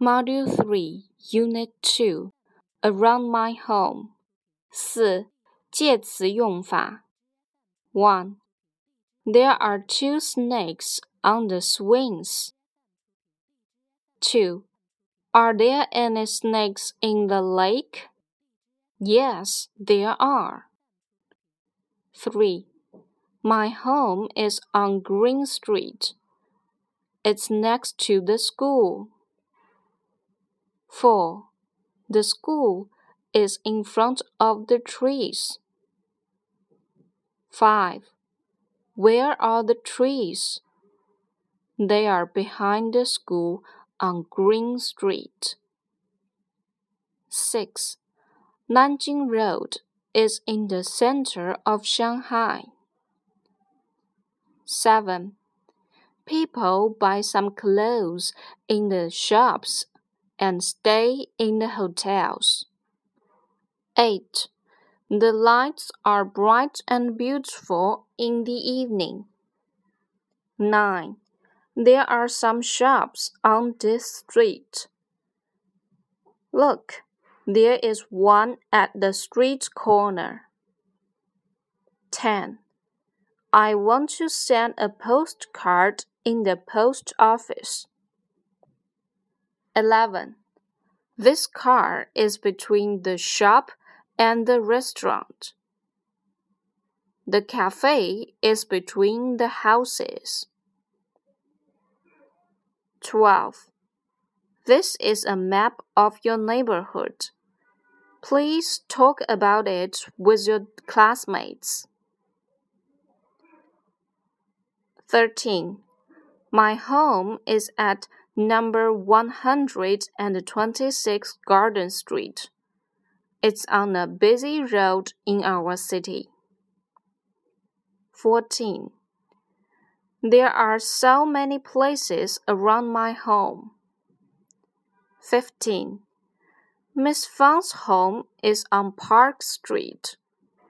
Module 3, Unit 2, Around My Home. 四、介词用法。One. There are two snakes on the swings. Two. Are there any snakes in the lake? Yes, there are. Three. My home is on Green Street. It's next to the school. 4. The school is in front of the trees. 5. Where are the trees? They are behind the school on Green Street. 6. Nanjing Road is in the center of Shanghai. 7. People buy some clothes in the shops and stay in the hotels. 8. The lights are bright and beautiful in the evening. 9. There are some shops on this street. Look, there is one at the street corner. 10. I want to send a postcard in the post office. 11. This car is between the shop and the restaurant. The cafe is between the houses. 12. This is a map of your neighborhood. Please talk about it with your classmates. 13. My home is at number 126 Garden Street. It's on a busy road in our city. 14. There are so many places around my home. 15. Miss Fang's home is on Park Street.